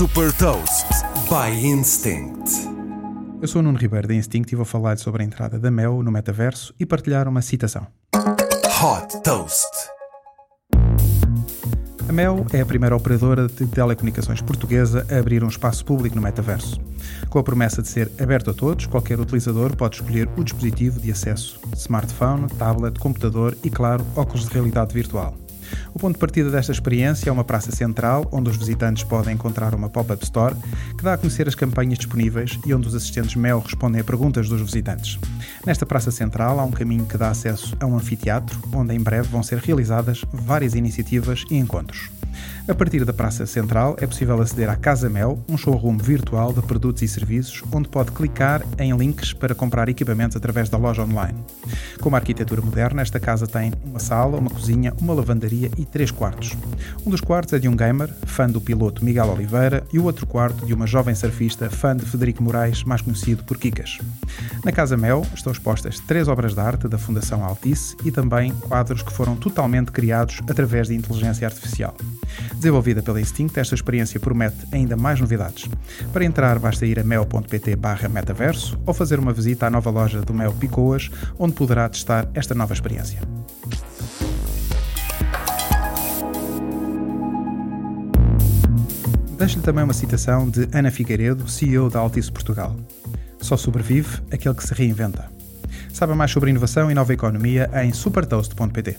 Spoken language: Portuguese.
Super Toast by Instinct. Eu sou o Nuno Ribeiro da Instinct e vou falar sobre a entrada da Mel no metaverso e partilhar uma citação. Hot Toast. A Mel é a primeira operadora de telecomunicações portuguesa a abrir um espaço público no metaverso. Com a promessa de ser aberto a todos, qualquer utilizador pode escolher o dispositivo de acesso: smartphone, tablet, computador e, claro, óculos de realidade virtual. O ponto de partida desta experiência é uma praça central, onde os visitantes podem encontrar uma pop-up store que dá a conhecer as campanhas disponíveis e onde os assistentes Mel respondem a perguntas dos visitantes. Nesta praça central há um caminho que dá acesso a um anfiteatro, onde em breve vão ser realizadas várias iniciativas e encontros. A partir da Praça Central é possível aceder à Casa Mel, um showroom virtual de produtos e serviços, onde pode clicar em links para comprar equipamentos através da loja online. Com uma arquitetura moderna, esta casa tem uma sala, uma cozinha, uma lavandaria e três quartos. Um dos quartos é de um gamer, fã do piloto Miguel Oliveira, e o outro quarto de uma jovem surfista, fã de Federico Moraes, mais conhecido por Kikas. Na Casa Mel estão expostas três obras de arte da Fundação Altice e também quadros que foram totalmente criados através de inteligência artificial. Desenvolvida pela Instinct, esta experiência promete ainda mais novidades. Para entrar, basta ir a mel.pt metaverso ou fazer uma visita à nova loja do Mel Picoas, onde poderá testar esta nova experiência. Deixo-lhe também uma citação de Ana Figueiredo, CEO da Altice Portugal. Só sobrevive aquele que se reinventa. Saiba mais sobre inovação e nova economia em supertoast.pt.